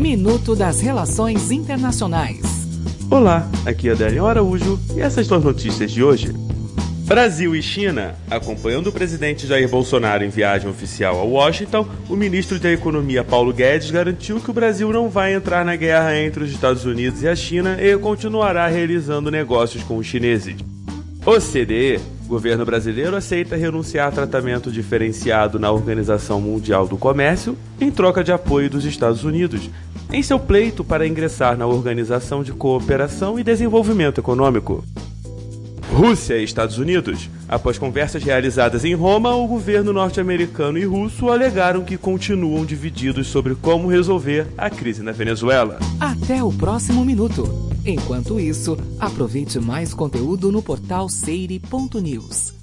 Minuto das Relações Internacionais. Olá, aqui é Adélio Araújo e essas são as notícias de hoje. Brasil e China. Acompanhando o presidente Jair Bolsonaro em viagem oficial a Washington, o ministro da Economia Paulo Guedes garantiu que o Brasil não vai entrar na guerra entre os Estados Unidos e a China e continuará realizando negócios com os chineses. OCDE. Governo brasileiro aceita renunciar a tratamento diferenciado na Organização Mundial do Comércio em troca de apoio dos Estados Unidos, em seu pleito para ingressar na Organização de Cooperação e Desenvolvimento Econômico. Rússia e Estados Unidos. Após conversas realizadas em Roma, o governo norte-americano e russo alegaram que continuam divididos sobre como resolver a crise na Venezuela. Até o próximo minuto. Enquanto isso, aproveite mais conteúdo no portal seire.news.